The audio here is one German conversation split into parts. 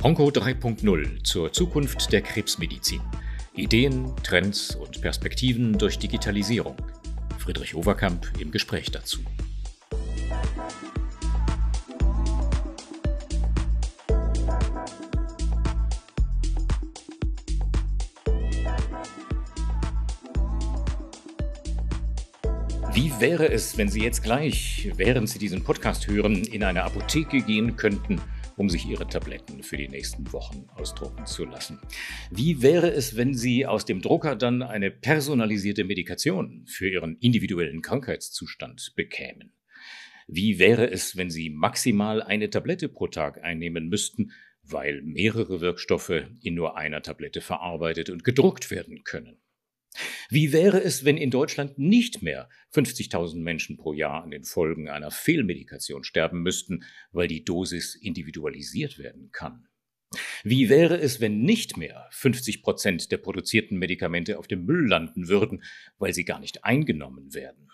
Onco 3.0 zur Zukunft der Krebsmedizin. Ideen, Trends und Perspektiven durch Digitalisierung. Friedrich Overkamp im Gespräch dazu. Wie wäre es, wenn Sie jetzt gleich, während Sie diesen Podcast hören, in eine Apotheke gehen könnten um sich ihre Tabletten für die nächsten Wochen ausdrucken zu lassen. Wie wäre es, wenn Sie aus dem Drucker dann eine personalisierte Medikation für Ihren individuellen Krankheitszustand bekämen? Wie wäre es, wenn Sie maximal eine Tablette pro Tag einnehmen müssten, weil mehrere Wirkstoffe in nur einer Tablette verarbeitet und gedruckt werden können? Wie wäre es, wenn in Deutschland nicht mehr 50.000 Menschen pro Jahr an den Folgen einer Fehlmedikation sterben müssten, weil die Dosis individualisiert werden kann? Wie wäre es, wenn nicht mehr 50 Prozent der produzierten Medikamente auf dem Müll landen würden, weil sie gar nicht eingenommen werden?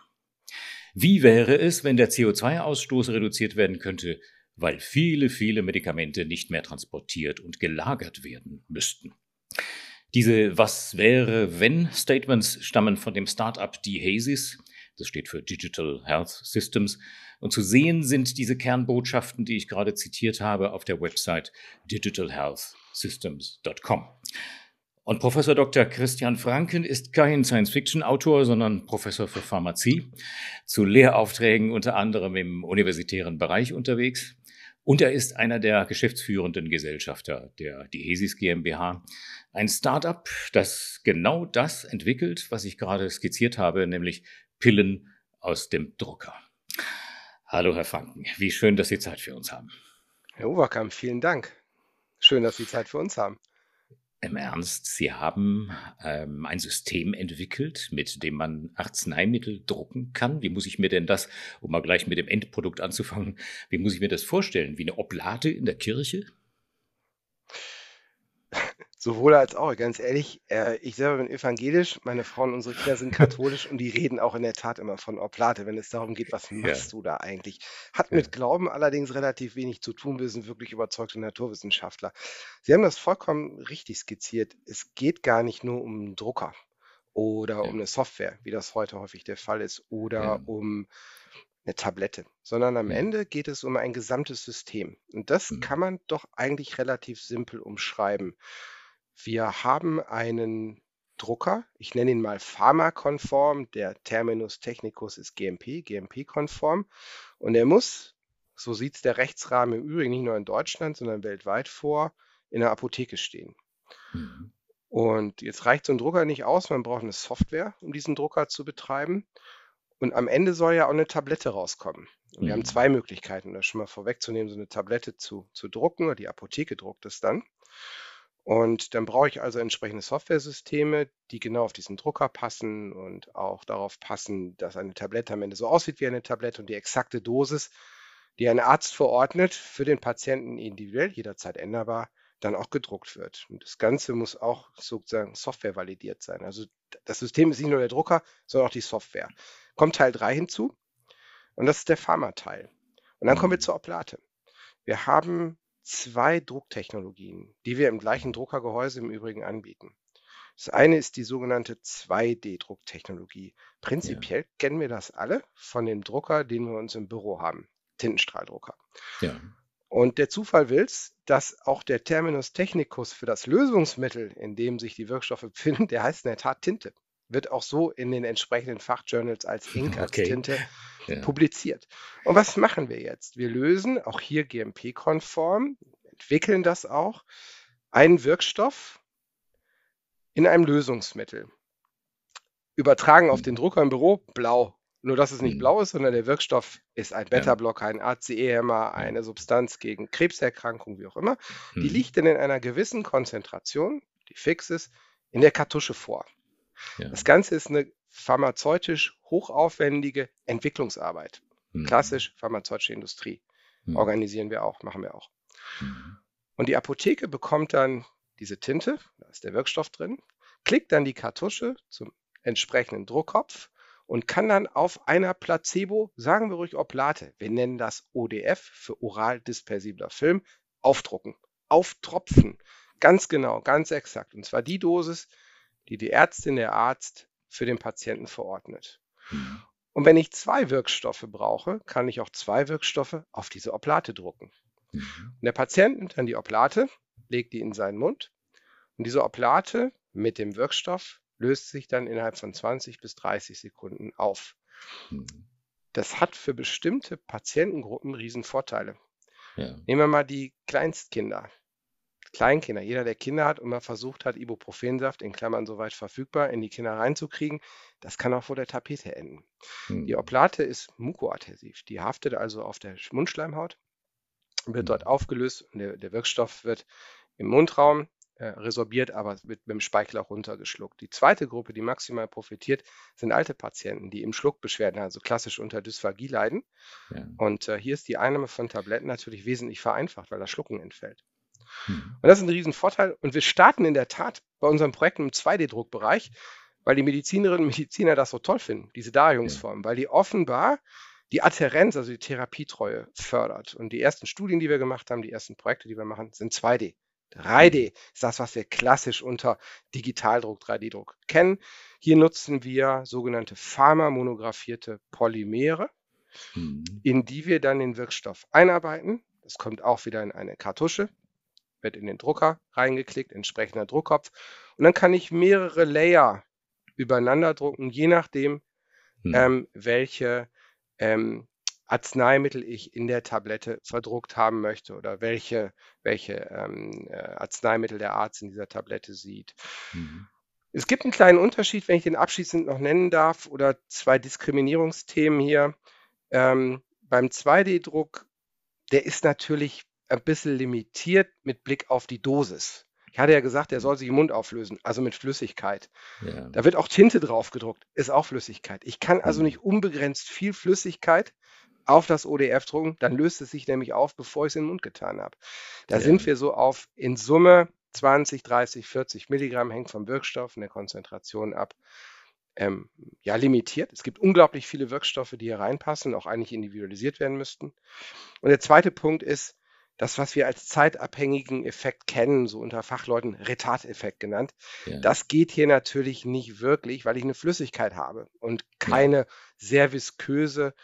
Wie wäre es, wenn der CO2-Ausstoß reduziert werden könnte, weil viele, viele Medikamente nicht mehr transportiert und gelagert werden müssten? Diese Was wäre, wenn Statements stammen von dem Startup DHASIS. Das steht für Digital Health Systems. Und zu sehen sind diese Kernbotschaften, die ich gerade zitiert habe, auf der Website digitalhealthsystems.com. Und Professor Dr. Christian Franken ist kein Science-Fiction-Autor, sondern Professor für Pharmazie, zu Lehraufträgen unter anderem im universitären Bereich unterwegs. Und er ist einer der geschäftsführenden Gesellschafter der Dihesis GmbH, ein Startup, das genau das entwickelt, was ich gerade skizziert habe, nämlich Pillen aus dem Drucker. Hallo, Herr Franken. Wie schön, dass Sie Zeit für uns haben. Herr Overkamp, vielen Dank. Schön, dass Sie Zeit für uns haben. Im Ernst, Sie haben ähm, ein System entwickelt, mit dem man Arzneimittel drucken kann. Wie muss ich mir denn das, um mal gleich mit dem Endprodukt anzufangen, wie muss ich mir das vorstellen? Wie eine Oblate in der Kirche? Sowohl als auch, ganz ehrlich, äh, ich selber bin evangelisch, meine Frau und unsere Kinder sind katholisch und die reden auch in der Tat immer von Oblate, wenn es darum geht, was machst du da eigentlich? Hat Ja. mit Glauben allerdings relativ wenig zu tun. Wir sind wirklich überzeugte Naturwissenschaftler. Sie haben das vollkommen richtig skizziert. Es geht gar nicht nur um 'n Drucker oder um eine Software, wie das heute häufig der Fall ist, oder Ja. um eine Tablette, sondern am Ja. Ende geht es um ein gesamtes System. Und das Mhm. kann man doch eigentlich relativ simpel umschreiben. Wir haben einen Drucker, ich nenne ihn mal pharmakonform, der Terminus technicus ist GMP, GMP-konform. Und er muss, so sieht es der Rechtsrahmen im Übrigen nicht nur in Deutschland, sondern weltweit vor, in der Apotheke stehen. Mhm. Und jetzt reicht so ein Drucker nicht aus, man braucht eine Software, um diesen Drucker zu betreiben. Und am Ende soll ja auch eine Tablette rauskommen. Und wir haben mhm. zwei Möglichkeiten, das schon mal vorwegzunehmen, so eine Tablette zu, zu drucken, oder die Apotheke druckt es dann. Und dann brauche ich also entsprechende Softwaresysteme, die genau auf diesen Drucker passen und auch darauf passen, dass eine Tablette am Ende so aussieht wie eine Tablette und die exakte Dosis, die ein Arzt verordnet, für den Patienten individuell, jederzeit änderbar, dann auch gedruckt wird. Und das Ganze muss auch sozusagen Software validiert sein. Also das System ist nicht nur der Drucker, sondern auch die Software. Kommt Teil 3 hinzu und das ist der Pharma-Teil. Und dann kommen wir mhm. zur Oplate. Wir haben zwei Drucktechnologien, die wir im gleichen Druckergehäuse im Übrigen anbieten. Das eine ist die sogenannte 2D-Drucktechnologie. Prinzipiell ja. kennen wir das alle von dem Drucker, den wir uns im Büro haben, Tintenstrahldrucker. Ja. Und der Zufall will es, dass auch der Terminus technicus für das Lösungsmittel, in dem sich die Wirkstoffe befinden, der heißt in der Tat Tinte. Wird auch so in den entsprechenden Fachjournals als Ink, als okay. Tinte ja. publiziert. Und was machen wir jetzt? Wir lösen, auch hier GMP-konform, entwickeln das auch, einen Wirkstoff in einem Lösungsmittel. Übertragen auf den Drucker im Büro, blau. Nur, dass es nicht mhm. blau ist, sondern der Wirkstoff ist ein Beta-Blocker, ein ACE-Hämmer, eine Substanz gegen Krebserkrankungen, wie auch immer. Die mhm. liegt dann in einer gewissen Konzentration, die fix ist, in der Kartusche vor. Ja. Das Ganze ist eine pharmazeutisch hochaufwendige Entwicklungsarbeit. Mhm. Klassisch pharmazeutische Industrie. Mhm. Organisieren wir auch, machen wir auch. Mhm. Und die Apotheke bekommt dann diese Tinte, da ist der Wirkstoff drin, klickt dann die Kartusche zum entsprechenden Druckkopf und kann dann auf einer Placebo, sagen wir ruhig Oblate, wir nennen das ODF für oral dispersibler Film, aufdrucken. auf Tropfen. Ganz genau, ganz exakt. Und zwar die Dosis, die die Ärztin, der Arzt für den Patienten verordnet. Mhm. Und wenn ich zwei Wirkstoffe brauche, kann ich auch zwei Wirkstoffe auf diese Oplate drucken. Mhm. Und der Patient nimmt dann die Oplate, legt die in seinen Mund und diese Oplate mit dem Wirkstoff löst sich dann innerhalb von 20 bis 30 Sekunden auf. Mhm. Das hat für bestimmte Patientengruppen Riesenvorteile. Ja. Nehmen wir mal die Kleinstkinder. Kleinkinder, jeder, der Kinder hat und mal versucht hat, Ibuprofensaft in Klammern soweit verfügbar in die Kinder reinzukriegen, das kann auch vor der Tapete enden. Hm. Die Oplate ist mukoadhäsiv, die haftet also auf der Mundschleimhaut, wird hm. dort aufgelöst und der, der Wirkstoff wird im Mundraum äh, resorbiert, aber wird mit dem Speichel auch runtergeschluckt. Die zweite Gruppe, die maximal profitiert, sind alte Patienten, die im Schluckbeschwerden, also klassisch unter Dysphagie leiden. Ja. Und äh, hier ist die Einnahme von Tabletten natürlich wesentlich vereinfacht, weil das Schlucken entfällt. Mhm. Und das ist ein Riesenvorteil. Und wir starten in der Tat bei unserem Projekt im 2D-Druckbereich, weil die Medizinerinnen und Mediziner das so toll finden, diese Darreichungsform, ja. weil die offenbar die Adherenz, also die Therapietreue fördert. Und die ersten Studien, die wir gemacht haben, die ersten Projekte, die wir machen, sind 2D. 3D ist das, was wir klassisch unter Digitaldruck, 3D-Druck kennen. Hier nutzen wir sogenannte pharmamonografierte Polymere, mhm. in die wir dann den Wirkstoff einarbeiten. Das kommt auch wieder in eine Kartusche wird in den Drucker reingeklickt, entsprechender Druckkopf. Und dann kann ich mehrere Layer übereinander drucken, je nachdem, hm. ähm, welche ähm, Arzneimittel ich in der Tablette verdruckt haben möchte oder welche, welche ähm, äh, Arzneimittel der Arzt in dieser Tablette sieht. Mhm. Es gibt einen kleinen Unterschied, wenn ich den abschließend noch nennen darf, oder zwei Diskriminierungsthemen hier. Ähm, beim 2D-Druck, der ist natürlich ein bisschen limitiert mit Blick auf die Dosis. Ich hatte ja gesagt, der soll sich im Mund auflösen, also mit Flüssigkeit. Ja. Da wird auch Tinte drauf gedruckt, ist auch Flüssigkeit. Ich kann also mhm. nicht unbegrenzt viel Flüssigkeit auf das ODF drucken, dann löst es sich nämlich auf, bevor ich es in den Mund getan habe. Da ja. sind wir so auf in Summe 20, 30, 40 Milligramm, hängt vom Wirkstoff und der Konzentration ab. Ähm, ja, limitiert. Es gibt unglaublich viele Wirkstoffe, die hier reinpassen, auch eigentlich individualisiert werden müssten. Und der zweite Punkt ist, das, was wir als zeitabhängigen Effekt kennen, so unter Fachleuten Retardeffekt genannt, ja. das geht hier natürlich nicht wirklich, weil ich eine Flüssigkeit habe und keine ja. sehr visköse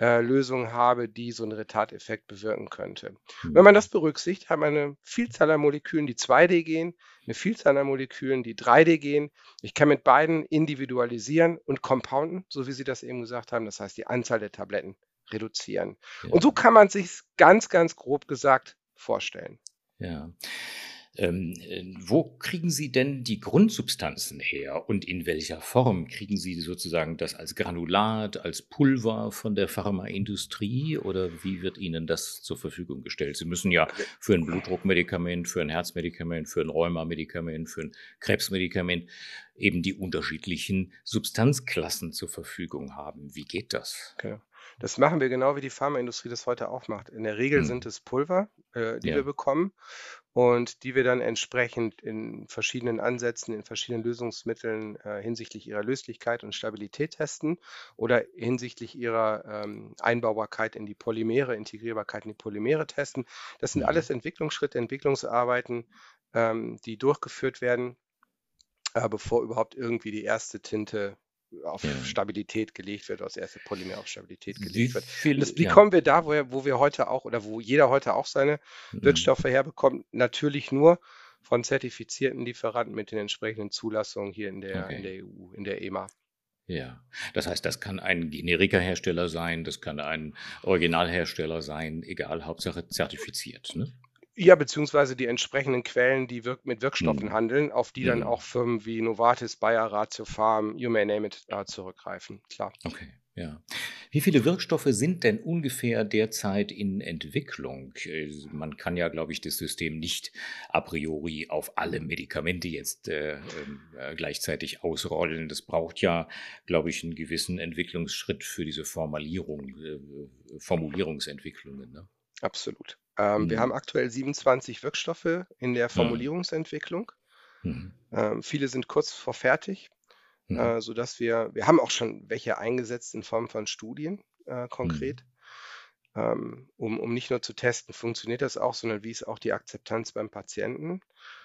äh, Lösung habe, die so einen Retardeffekt bewirken könnte. Mhm. Wenn man das berücksichtigt, hat man eine Vielzahl an Molekülen, die 2D gehen, eine Vielzahl an Molekülen, die 3D gehen. Ich kann mit beiden individualisieren und compounden, so wie Sie das eben gesagt haben, das heißt die Anzahl der Tabletten reduzieren. Ja. Und so kann man sich ganz, ganz grob gesagt vorstellen. Ja. Ähm, äh, wo kriegen Sie denn die Grundsubstanzen her und in welcher Form kriegen Sie sozusagen das als Granulat, als Pulver von der Pharmaindustrie oder wie wird Ihnen das zur Verfügung gestellt? Sie müssen ja für ein Blutdruckmedikament, für ein Herzmedikament, für ein Rheumamedikament, für ein Krebsmedikament eben die unterschiedlichen Substanzklassen zur Verfügung haben. Wie geht das? Okay. Das machen wir genau wie die Pharmaindustrie das heute auch macht. In der Regel hm. sind es Pulver, äh, die ja. wir bekommen und die wir dann entsprechend in verschiedenen Ansätzen, in verschiedenen Lösungsmitteln äh, hinsichtlich ihrer Löslichkeit und Stabilität testen oder hinsichtlich ihrer ähm, Einbaubarkeit in die Polymere, Integrierbarkeit in die Polymere testen. Das sind mhm. alles Entwicklungsschritte, Entwicklungsarbeiten, ähm, die durchgeführt werden, äh, bevor überhaupt irgendwie die erste Tinte auf ja. Stabilität gelegt wird, aus erste Polymer auf Stabilität gelegt wie wird. Viel, das, wie ja. kommen wir da, wo, wo, wir heute auch oder wo jeder heute auch seine mhm. Wirkstoffe herbekommt? Natürlich nur von zertifizierten Lieferanten mit den entsprechenden Zulassungen hier in der, okay. in der EU, in der EMA. Ja, das heißt, das kann ein Generika-Hersteller sein, das kann ein Originalhersteller sein, egal, Hauptsache zertifiziert. Ne? Ja, beziehungsweise die entsprechenden Quellen, die wirk mit Wirkstoffen Mhm. handeln, auf die dann Mhm. auch Firmen wie Novartis, Bayer, Ratiofarm, you may name it, äh, zurückgreifen, klar. Okay, ja. Wie viele Wirkstoffe sind denn ungefähr derzeit in Entwicklung? Äh, man kann ja, glaube ich, das System nicht a priori auf alle Medikamente jetzt äh, ähm, äh, gleichzeitig ausrollen. Das braucht ja, glaube ich, einen gewissen Entwicklungsschritt für diese Formulierung, äh, Formulierungsentwicklungen. Ne? Absolut. Ähm, Wir mhm. haben aktuell 27 Wirkstoffe in der Mhm. Formulierungsentwicklung. Mhm. Ähm, viele sind kurz vor fertig, Mhm. äh, sodass wir wir haben auch schon welche eingesetzt in Form von Studien, äh, Mhm. konkret. ähm, um, um nicht nur zu testen, funktioniert das auch, sondern wie ist auch die Akzeptanz beim Patienten.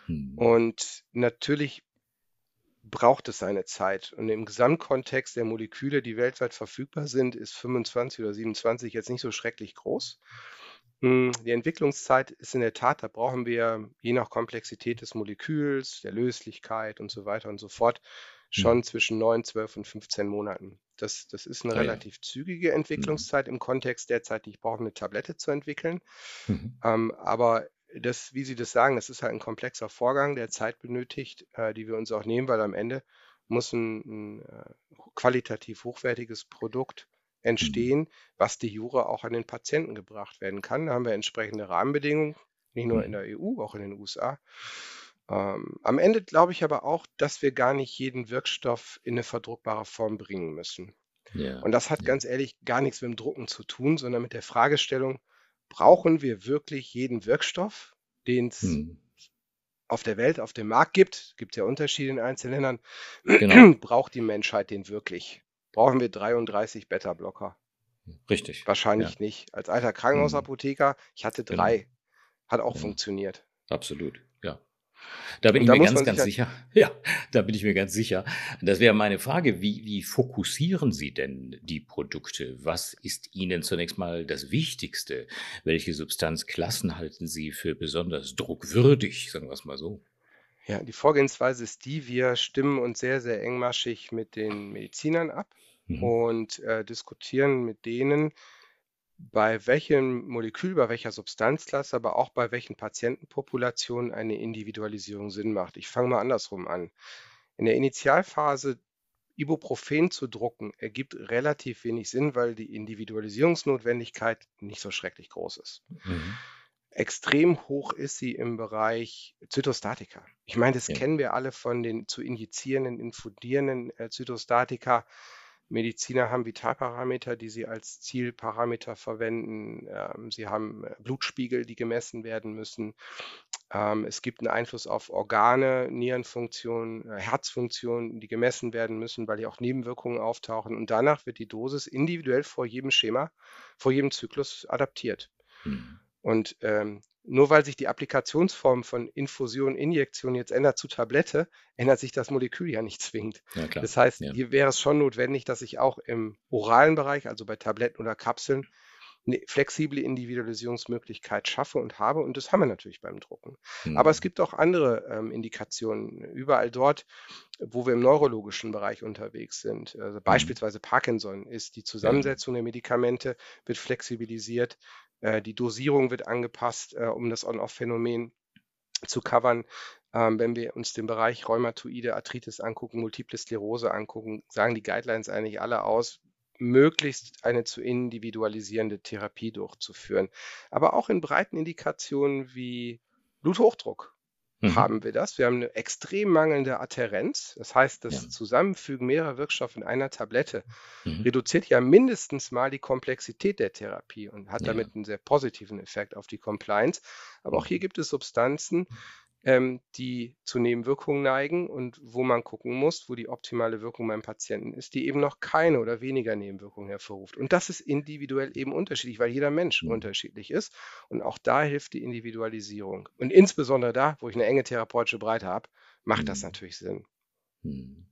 Hm. Und natürlich braucht es seine Zeit. Und im Gesamtkontext der Moleküle, die weltweit verfügbar sind, ist 25 oder 27 jetzt nicht so schrecklich groß. Hm, die Entwicklungszeit ist in der Tat, da brauchen wir je nach Komplexität des Moleküls, der Löslichkeit und so weiter und so fort, schon mhm. zwischen 9, 12 und 15 Monaten. Das, das ist eine ah, relativ ja. zügige mhm. Entwicklungszeit mhm. im Kontext der Zeit, die ich brauche, eine Tablette zu entwickeln. Mhm. Ähm, aber das, wie Sie das sagen, das ist halt ein komplexer Vorgang, der Zeit benötigt, äh, die wir uns auch nehmen, weil am Ende muss ein, ein äh, qualitativ hochwertiges Produkt. Entstehen, was die Jure auch an den Patienten gebracht werden kann. Da haben wir entsprechende Rahmenbedingungen, nicht nur in mhm. der EU, auch in den USA. Ähm, am Ende glaube ich aber auch, dass wir gar nicht jeden Wirkstoff in eine verdruckbare Form bringen müssen. Ja, Und das hat ganz ehrlich gar nichts mit dem Drucken zu tun, sondern mit der Fragestellung, brauchen wir wirklich jeden Wirkstoff, den es hm. auf der Welt, auf dem Markt gibt? Gibt es ja Unterschiede in einzelnen Ländern. Genau. Braucht die Menschheit den wirklich? Brauchen wir 33 Beta-Blocker. Richtig. Wahrscheinlich ja. nicht. Als alter Krankenhausapotheker, ich hatte genau. drei. Genau. Hat auch ja. funktioniert. Absolut, ja. Da bin Und ich mir ganz, ganz sicher. Ja, da bin ich mir ganz sicher. Das wäre meine Frage. Wie, wie fokussieren Sie denn die Produkte? Was ist Ihnen zunächst mal das Wichtigste? Welche Substanzklassen halten Sie für besonders druckwürdig? Sagen wir es mal so. Ja, die Vorgehensweise ist die, wir stimmen uns sehr, sehr engmaschig mit den Medizinern ab Mhm. und äh, diskutieren mit denen, bei welchem Molekül, bei welcher Substanzklasse, aber auch bei welchen Patientenpopulationen eine Individualisierung Sinn macht. Ich fange mal andersrum an. In der Initialphase Ibuprofen zu drucken ergibt relativ wenig Sinn, weil die Individualisierungsnotwendigkeit nicht so schrecklich groß ist. Mhm. Extrem hoch ist sie im Bereich Zytostatika. Ich meine, das Ja. kennen wir alle von den zu injizierenden, infundierenden äh, Zytostatika. Mediziner haben Vitalparameter, die sie als Zielparameter verwenden. Ähm, sie haben äh, Blutspiegel, die gemessen werden müssen. Ähm, es gibt einen Einfluss auf Organe, Nierenfunktion, äh, Herzfunktion, die gemessen werden müssen, weil hier auch Nebenwirkungen auftauchen. Und danach wird die Dosis individuell vor jedem Schema, vor jedem Zyklus adaptiert. Mhm. Und ähm, nur weil sich die Applikationsform von Infusion, Injektion jetzt ändert zu Tablette, ändert sich das Molekül ja nicht zwingend. Ja, das heißt, ja. hier wäre es schon notwendig, dass ich auch im oralen Bereich, also bei Tabletten oder Kapseln, eine flexible Individualisierungsmöglichkeit schaffe und habe. Und das haben wir natürlich beim Drucken. Mhm. Aber es gibt auch andere ähm, Indikationen. Überall dort, wo wir im neurologischen Bereich unterwegs sind. Also mhm. beispielsweise Parkinson ist die Zusammensetzung der Medikamente, wird flexibilisiert. Äh, die Dosierung wird angepasst, äh, um das On-Off-Phänomen zu covern. Ähm, wenn wir uns den Bereich Rheumatoide Arthritis angucken, Multiple Sklerose angucken, sagen die Guidelines eigentlich alle aus, möglichst eine zu individualisierende Therapie durchzuführen. Aber auch in breiten Indikationen wie Bluthochdruck mhm. haben wir das. Wir haben eine extrem mangelnde Adherenz. Das heißt, das ja. Zusammenfügen mehrerer Wirkstoffe in einer Tablette mhm. reduziert ja mindestens mal die Komplexität der Therapie und hat ja. damit einen sehr positiven Effekt auf die Compliance. Aber auch hier mhm. gibt es Substanzen, ähm, die zu Nebenwirkungen neigen und wo man gucken muss, wo die optimale Wirkung beim Patienten ist, die eben noch keine oder weniger Nebenwirkungen hervorruft. Und das ist individuell eben unterschiedlich, weil jeder Mensch mhm. unterschiedlich ist. Und auch da hilft die Individualisierung. Und insbesondere da, wo ich eine enge therapeutische Breite habe, macht mhm. das natürlich Sinn. Mhm.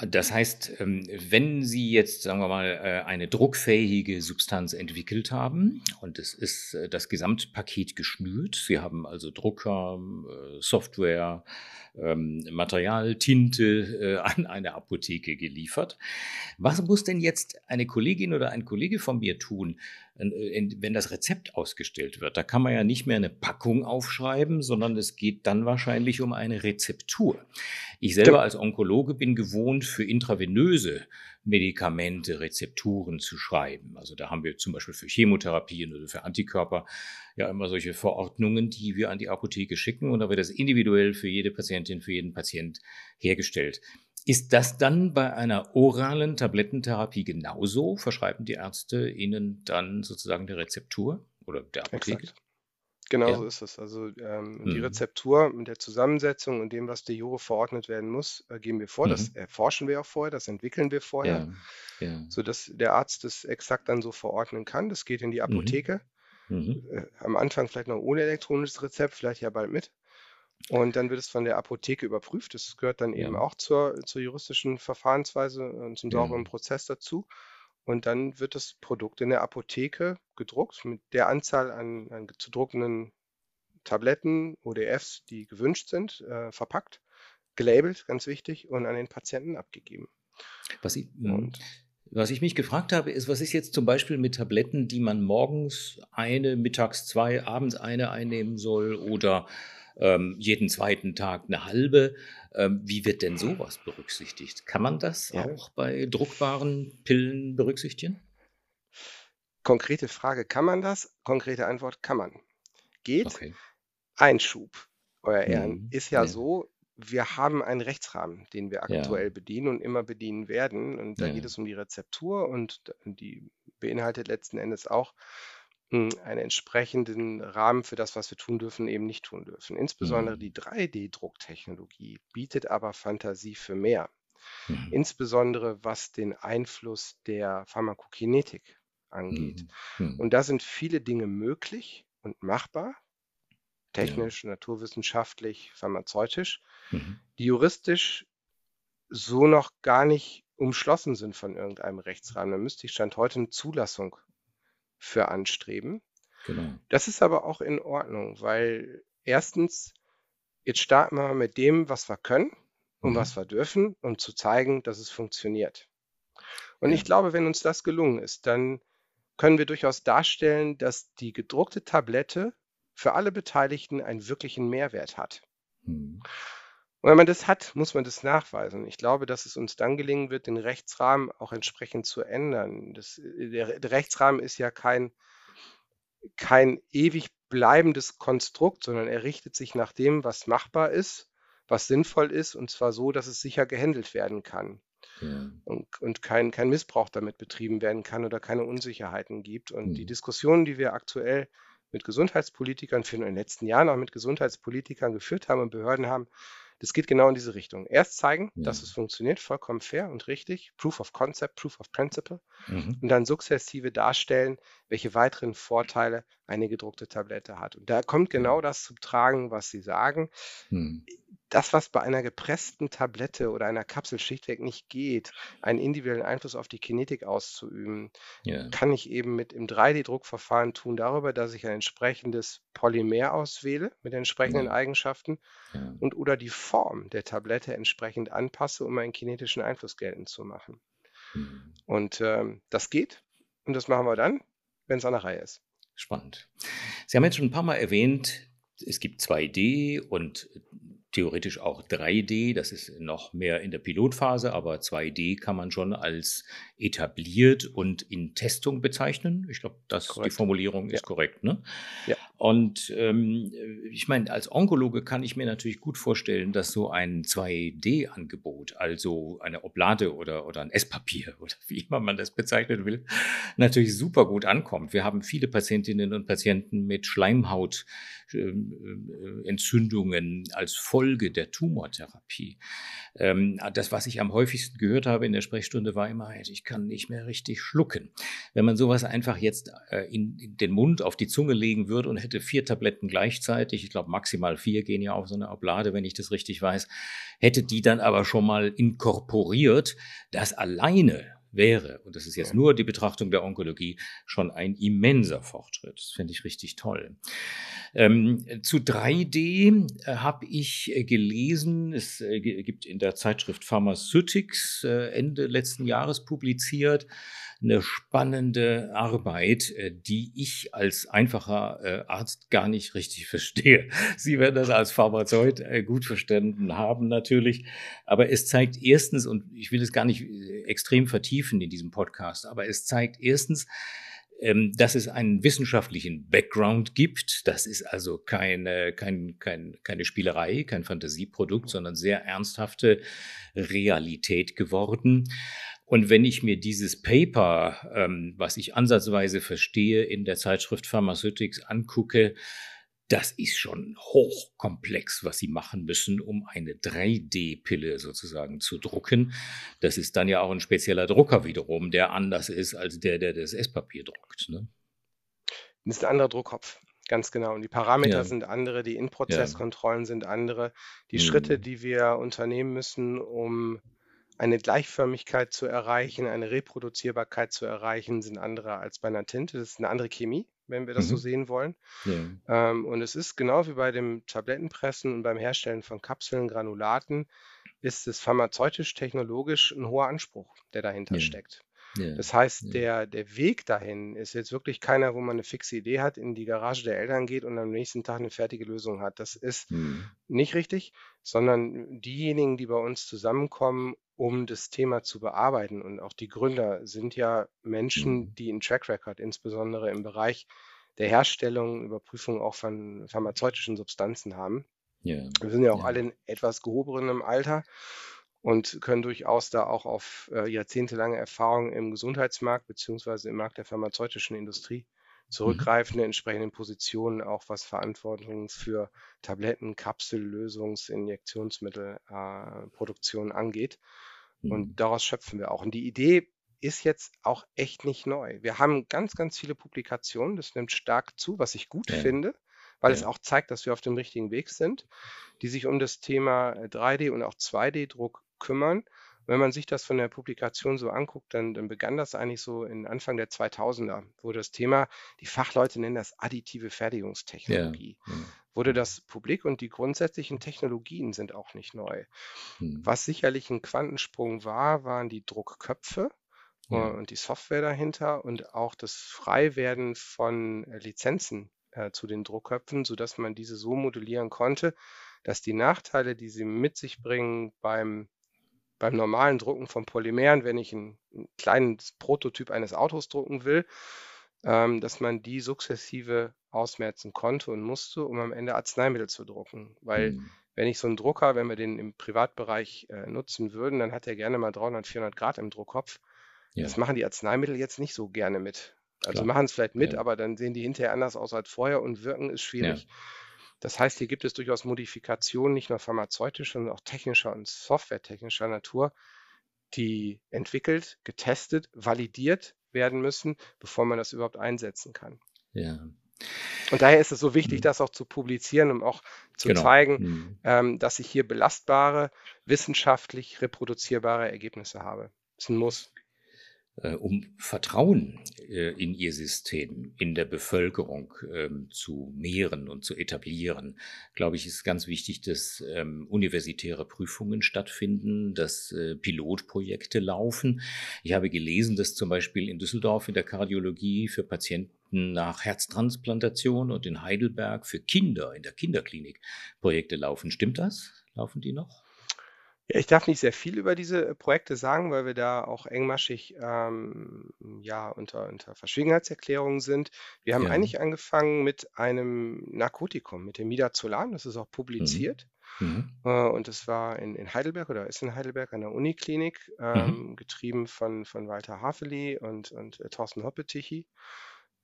Das heißt, ähm, wenn Sie jetzt, sagen wir mal, äh, eine druckfähige Substanz entwickelt haben und es ist äh, das Gesamtpaket geschnürt, Sie haben also Drucker, äh, Software, ähm, Material, Tinte an eine Apotheke geliefert. Was muss denn jetzt eine Kollegin oder ein Kollege von mir tun, wenn das Rezept ausgestellt wird? Da kann man ja nicht mehr eine Packung aufschreiben, sondern es geht dann wahrscheinlich um eine Rezeptur. Ich selber als Onkologe bin gewohnt, für intravenöse Medikamente Rezepturen zu schreiben. Also da haben wir zum Beispiel für Chemotherapien oder für Antikörper ja immer solche Verordnungen, die wir an die Apotheke schicken und da wird das individuell für jede Patientin, für jeden Patient hergestellt. Ist das dann bei einer oralen Tablettentherapie genauso? Verschreiben die Ärzte Ihnen dann sozusagen die Rezeptur oder der Apotheke? Exakt. Genau so ist es. Also ähm, die mhm. Rezeptur mit der Zusammensetzung und dem, was de jure verordnet werden muss, äh, geben wir vor. Mhm. Das erforschen wir auch vorher, das entwickeln wir vorher, ja. Ja. sodass der Arzt das exakt dann so verordnen kann. Das geht in die mhm. Apotheke. Mhm. Äh, am Anfang vielleicht noch ohne elektronisches Rezept, vielleicht ja bald mit. Und dann wird es von der Apotheke überprüft. Das gehört dann eben auch zur, zur juristischen Verfahrensweise und zum sauberen Prozess dazu. Und dann wird das Produkt in der Apotheke gedruckt mit der Anzahl an, an zu druckenden Tabletten, ODFs, die gewünscht sind, äh, verpackt, gelabelt, ganz wichtig, und an den Patienten abgegeben. Was ich, und, was ich mich gefragt habe, ist, was ist jetzt zum Beispiel mit Tabletten, die man morgens eine, mittags zwei, abends eine einnehmen soll oder ähm, jeden zweiten Tag eine halbe. Ähm, wie wird denn sowas berücksichtigt? Kann man das ja. auch bei druckbaren Pillen berücksichtigen? Konkrete Frage, kann man das? Konkrete Antwort, kann man. Geht. Okay. Einschub, euer Ehren, mhm. ist ja, ja, so, wir haben einen Rechtsrahmen, den wir aktuell ja. bedienen und immer bedienen werden. Und da geht es um die Rezeptur und die beinhaltet letzten Endes auch einen entsprechenden Rahmen für das, was wir tun dürfen, eben nicht tun dürfen. Insbesondere mhm. die 3D-Drucktechnologie bietet aber Fantasie für mehr. Mhm. Insbesondere was den Einfluss der Pharmakokinetik angeht. Mhm. mhm. Und da sind viele Dinge möglich und machbar, technisch, ja. naturwissenschaftlich, pharmazeutisch, mhm. die juristisch so noch gar nicht umschlossen sind von irgendeinem Rechtsrahmen. Da müsste ich Stand heute eine Zulassung für anstreben. Genau. Das ist aber auch in Ordnung, weil erstens, jetzt starten wir mit dem, was wir können und mhm. was wir dürfen, um zu zeigen, dass es funktioniert. Und ja. ich glaube, wenn uns das gelungen ist, dann können wir durchaus darstellen, dass die gedruckte Tablette für alle Beteiligten einen wirklichen Mehrwert hat. Mhm. Und wenn man das hat, muss man das nachweisen. Ich glaube, dass es uns dann gelingen wird, den Rechtsrahmen auch entsprechend zu ändern. Das, der, der Rechtsrahmen ist ja kein, kein ewig bleibendes Konstrukt, sondern er richtet sich nach dem, was machbar ist, was sinnvoll ist, und zwar so, dass es sicher gehandelt werden kann. Ja. Und, und kein, kein Missbrauch damit betrieben werden kann oder keine Unsicherheiten gibt. Und mhm. die Diskussionen, die wir aktuell mit Gesundheitspolitikern, für in den letzten Jahren auch mit Gesundheitspolitikern geführt haben und Behörden haben, das geht genau in diese Richtung. Erst zeigen, ja. dass es funktioniert, vollkommen fair und richtig. Proof of Concept, Proof of Principle. Mhm. Und dann sukzessive darstellen, welche weiteren Vorteile eine gedruckte Tablette hat. Und da kommt genau das zum Tragen, was Sie sagen. Mhm das, was bei einer gepressten Tablette oder einer Kapsel schlichtweg nicht geht, einen individuellen Einfluss auf die Kinetik auszuüben, ja. kann ich eben mit im 3D-Druckverfahren tun, darüber, dass ich ein entsprechendes Polymer auswähle mit entsprechenden ja. Eigenschaften ja. und oder die Form der Tablette entsprechend anpasse, um einen kinetischen Einfluss geltend zu machen. Mhm. Und ähm, das geht und das machen wir dann, wenn es an der Reihe ist. Spannend. Sie haben jetzt schon ein paar Mal erwähnt, es gibt 2D und theoretisch auch 3D, das ist noch mehr in der Pilotphase, aber 2D kann man schon als etabliert und in Testung bezeichnen. Ich glaube, die Formulierung ist ja. korrekt. Ne? Ja. Und ähm, ich meine, als Onkologe kann ich mir natürlich gut vorstellen, dass so ein 2D-Angebot, also eine Oblate oder, oder ein Esspapier oder wie immer man das bezeichnen will, natürlich super gut ankommt. Wir haben viele Patientinnen und Patienten mit Schleimhautentzündungen als Folge der Tumortherapie. Ähm, das, was ich am häufigsten gehört habe in der Sprechstunde, war immer, ich kann nicht mehr richtig schlucken. Wenn man sowas einfach jetzt äh, in, in den Mund auf die Zunge legen würde und hätte vier Tabletten gleichzeitig, ich glaube maximal vier gehen ja auf so eine Oblade, wenn ich das richtig weiß, hätte die dann aber schon mal inkorporiert, das alleine wäre, und das ist jetzt nur die Betrachtung der Onkologie, schon ein immenser Fortschritt. Das finde ich richtig toll. Ähm, zu 3D äh, habe ich äh, gelesen, es äh, gibt in der Zeitschrift Pharmaceutics Ende letzten Jahres publiziert, eine spannende Arbeit, die ich als einfacher Arzt gar nicht richtig verstehe. Sie werden das als Pharmazeut gut verstanden haben natürlich, aber es zeigt erstens, und ich will es gar nicht extrem vertiefen in diesem Podcast, aber es zeigt erstens, ähm, dass es einen wissenschaftlichen Background gibt. Das ist also keine, kein, kein, keine Spielerei, kein Fantasieprodukt, sondern sehr ernsthafte Realität geworden. Und wenn ich mir dieses Paper, ähm, was ich ansatzweise verstehe, in der Zeitschrift Pharmaceutics angucke, das ist schon hochkomplex, was sie machen müssen, um eine 3D-Pille sozusagen zu drucken. Das ist dann ja auch ein spezieller Drucker wiederum, der anders ist als der, der das Esspapier druckt. Ne? Das ist ein anderer Druckkopf. Ganz genau. Und die Parameter ja. sind andere, die In-Prozess-Kontrollen ja. sind andere. Die mhm. Schritte, die wir unternehmen müssen, um eine Gleichförmigkeit zu erreichen, eine Reproduzierbarkeit zu erreichen, sind andere als bei einer Tinte. Das ist eine andere Chemie, wenn wir das so mhm. sehen wollen. Ja. Ähm, und es ist genau wie bei dem Tablettenpressen und beim Herstellen von Kapseln, Granulaten, ist es pharmazeutisch-technologisch ein hoher Anspruch, der dahinter Ja. steckt. Ja. Das heißt, der, der Weg dahin ist jetzt wirklich keiner, wo man eine fixe Idee hat, in die Garage der Eltern geht und am nächsten Tag eine fertige Lösung hat. Das ist Mhm. nicht richtig, sondern diejenigen, die bei uns zusammenkommen um das Thema zu bearbeiten. Und auch die Gründer sind ja Menschen, mhm. die einen Track Record, insbesondere im Bereich der Herstellung, Überprüfung auch von pharmazeutischen Substanzen haben. Ja. Wir sind ja auch ja. alle in etwas gehobenem Alter und können durchaus da auch auf äh, jahrzehntelange Erfahrung im Gesundheitsmarkt beziehungsweise im Markt der pharmazeutischen Industrie zurückgreifen, in entsprechenden Positionen, auch was Verantwortung für Tabletten, Kapsel, Lösungs-, Injektionsmittelproduktion äh, angeht. Und mhm. daraus schöpfen wir auch. Und die Idee ist jetzt auch echt nicht neu. Wir haben ganz, ganz viele Publikationen, das nimmt stark zu, was ich gut ja. finde, weil ja. es auch zeigt, dass wir auf dem richtigen Weg sind, die sich um das Thema 3D und auch 2D-Druck kümmern. Wenn man sich das von der Publikation so anguckt, dann, dann begann das eigentlich so in Anfang der 2000er, wo das Thema, die Fachleute nennen das additive Fertigungstechnologie. Ja wurde das publik und die grundsätzlichen Technologien sind auch nicht neu. Hm. Was sicherlich ein Quantensprung war, waren die Druckköpfe äh, ja. und die Software dahinter und auch das Freiwerden von äh, Lizenzen äh, zu den Druckköpfen, sodass man diese so modellieren konnte, dass die Nachteile, die sie mit sich bringen beim, beim normalen Drucken von Polymeren, wenn ich einen, einen kleinen Prototyp eines Autos drucken will, ähm, dass man die sukzessive ausmerzen konnte und musste, um am Ende Arzneimittel zu drucken. Weil mhm. wenn ich so einen Drucker, wenn wir den im Privatbereich äh, nutzen würden, dann hat er gerne mal 300, 400 Grad im Druckkopf. Ja. Das machen die Arzneimittel jetzt nicht so gerne mit. Also machen es vielleicht mit, ja. aber dann sehen die hinterher anders aus als vorher und wirken ist schwierig. Ja. Das heißt, hier gibt es durchaus Modifikationen, nicht nur pharmazeutischer, sondern auch technischer und softwaretechnischer Natur, die entwickelt, getestet, validiert werden müssen, bevor man das überhaupt einsetzen kann. Ja. Und daher ist es so wichtig, mhm. das auch zu publizieren, um auch zu genau. zeigen, mhm. ähm, dass ich hier belastbare, wissenschaftlich reproduzierbare Ergebnisse habe. Das ist ein Muss. Äh, um Vertrauen äh, in ihr System in der Bevölkerung ähm, zu mehren und zu etablieren, glaube ich, ist ganz wichtig, dass ähm, universitäre Prüfungen stattfinden, dass äh, Pilotprojekte laufen. Ich habe gelesen, dass zum Beispiel in Düsseldorf in der Kardiologie für Patienten nach Herztransplantation und in Heidelberg für Kinder in der Kinderklinik Projekte laufen. Stimmt das? Laufen die noch? Ja, ich darf nicht sehr viel über diese äh, Projekte sagen, weil wir da auch engmaschig ähm, ja, unter, unter Verschwiegenheitserklärungen sind. Wir haben Ja. eigentlich angefangen mit einem Narkotikum, mit dem Midazolam. Das ist auch Mhm. publiziert. Mhm. Äh, und das war in, in Heidelberg oder ist in Heidelberg an der Uniklinik, Mhm. ähm, getrieben von, von Walter Haveli und, und äh, Thorsten Hoppetichi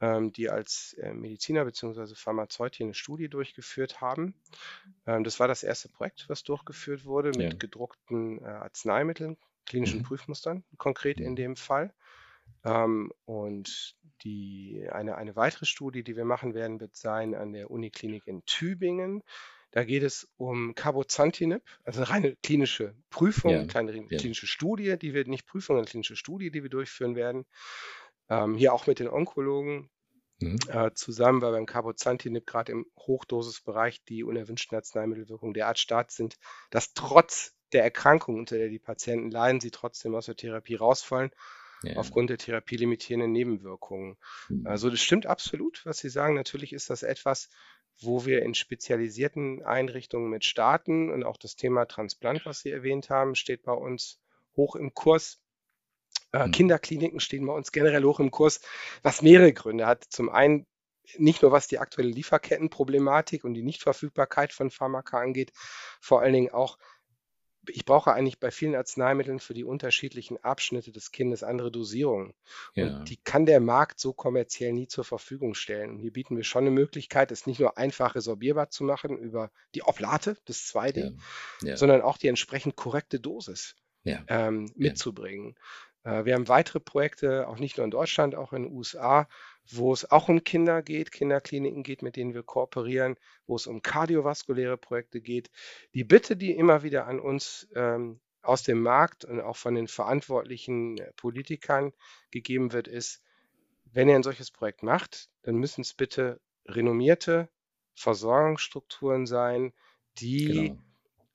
die als äh, Mediziner bzw. Pharmazeut hier eine Studie durchgeführt haben. Ähm, das war das erste Projekt, was durchgeführt wurde mit ja. gedruckten äh, Arzneimitteln, klinischen mhm. Prüfmustern, konkret in mhm. dem Fall. Ähm, und die, eine, eine weitere Studie, die wir machen werden, wird sein an der Uniklinik in Tübingen. Da geht es um Cabozantinib, also eine reine klinische Prüfung, ja, kleine ja. klinische Studie, die wir nicht Prüfung, eine klinische Studie, die wir durchführen werden ähm, hier auch mit den Onkologen mhm. äh, zusammen, weil beim Carbozantinib gerade im Hochdosisbereich die unerwünschten Arzneimittelwirkungen derart stark sind, dass trotz der Erkrankung, unter der die Patienten leiden, sie trotzdem aus der Therapie rausfallen. Ja. aufgrund der therapielimitierenden Nebenwirkungen. Mhm. Also das stimmt absolut, was Sie sagen. Natürlich ist das etwas, wo wir in spezialisierten Einrichtungen mit starten und auch das Thema Transplant, was Sie erwähnt haben, steht bei uns hoch im Kurs. Äh, hm. Kinderkliniken stehen bei uns generell hoch im Kurs, was mehrere Gründe hat. Zum einen nicht nur was die aktuelle Lieferkettenproblematik und die Nichtverfügbarkeit von Pharmaka angeht, vor allen Dingen auch ich brauche eigentlich bei vielen Arzneimitteln für die unterschiedlichen Abschnitte des Kindes andere Dosierungen. Ja. Und die kann der Markt so kommerziell nie zur Verfügung stellen. Und hier bieten wir schon eine Möglichkeit, es nicht nur einfach resorbierbar zu machen über die Oblate des 2D, ja. Ja. sondern auch die entsprechend korrekte Dosis ähm, mitzubringen. Äh, wir haben weitere Projekte, auch nicht nur in Deutschland, auch in den USA, wo es auch um Kinder geht, Kinderkliniken geht, mit denen wir kooperieren, wo es um kardiovaskuläre Projekte geht. Die Bitte, die immer wieder an uns ähm, aus dem Markt und auch von den verantwortlichen äh, Politikern gegeben wird, ist, wenn ihr ein solches Projekt macht, dann müssen es bitte renommierte Versorgungsstrukturen sein, die genau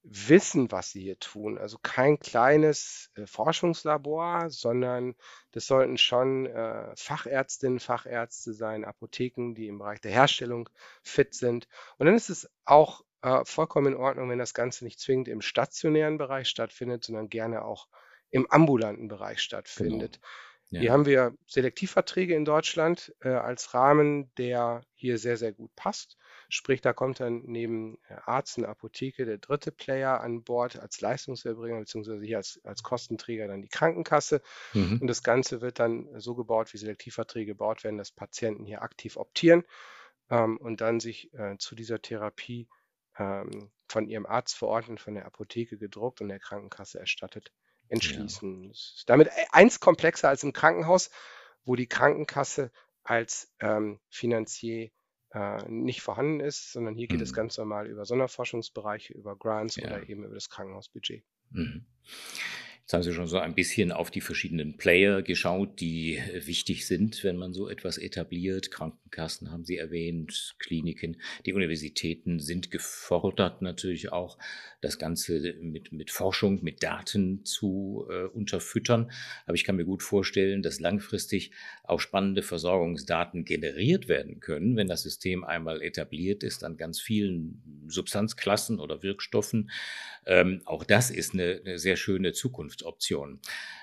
wissen, was sie hier tun. Also kein kleines äh, Forschungslabor, sondern das sollten schon äh, Fachärztinnen, Fachärzte sein, Apotheken, die im Bereich der Herstellung fit sind. Und dann ist es auch äh, vollkommen in Ordnung, wenn das Ganze nicht zwingend im stationären Bereich stattfindet, sondern gerne auch im ambulanten Bereich stattfindet. Genau. Ja. Hier haben wir Selektivverträge in Deutschland äh, als Rahmen, der hier sehr, sehr gut passt. Sprich, da kommt dann neben äh, Arzt und Apotheke der dritte Player an Bord als Leistungserbringer, beziehungsweise hier als, als Kostenträger dann die Krankenkasse. Mhm. Und das Ganze wird dann so gebaut, wie Selektivverträge gebaut werden, dass Patienten hier aktiv optieren ähm, und dann sich äh, zu dieser Therapie ähm, von ihrem Arzt verordnet, von der Apotheke gedruckt und der Krankenkasse erstattet entschließen. Ja. ist damit e-, eins komplexer als im Krankenhaus, wo die Krankenkasse als ähm, Finanzier äh, nicht vorhanden ist, sondern hier geht mhm. es ganz normal über Sonderforschungsbereiche, über Grants ja. oder eben über das Krankenhausbudget. Mhm. Jetzt haben Sie schon so ein bisschen auf die verschiedenen Player geschaut, die äh, wichtig sind, wenn man so etwas etabliert. Krankenkassen haben Sie erwähnt, Kliniken, die Universitäten sind gefordert natürlich auch, das Ganze mit, mit Forschung, mit Daten zu äh, unterfüttern. Aber ich kann mir gut vorstellen, dass langfristig auch spannende Versorgungsdaten generiert werden können, wenn das System einmal etabliert ist an ganz vielen Substanzklassen oder Wirkstoffen. Ähm, auch das ist eine, eine sehr schöne Zukunft. Zukunftsoptionen.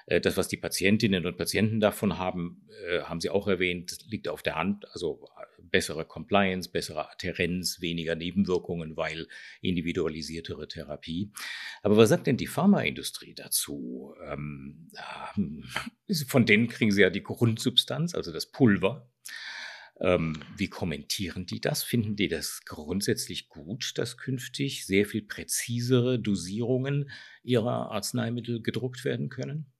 Äh, das, was die Patientinnen und Patienten davon haben, äh, haben Sie auch erwähnt, liegt auf der Hand. Also äh, bessere Compliance, bessere Adherenz, weniger Nebenwirkungen, weil individualisiertere Therapie. Aber was sagt denn die Pharmaindustrie dazu? Ähm, von denen kriegen Sie ja die Grundsubstanz, also das Pulver. Ähm, wie kommentieren die das? Finden die das grundsätzlich gut, dass künftig sehr viel präzisere Dosierungen ihrer Arzneimittel gedruckt werden können?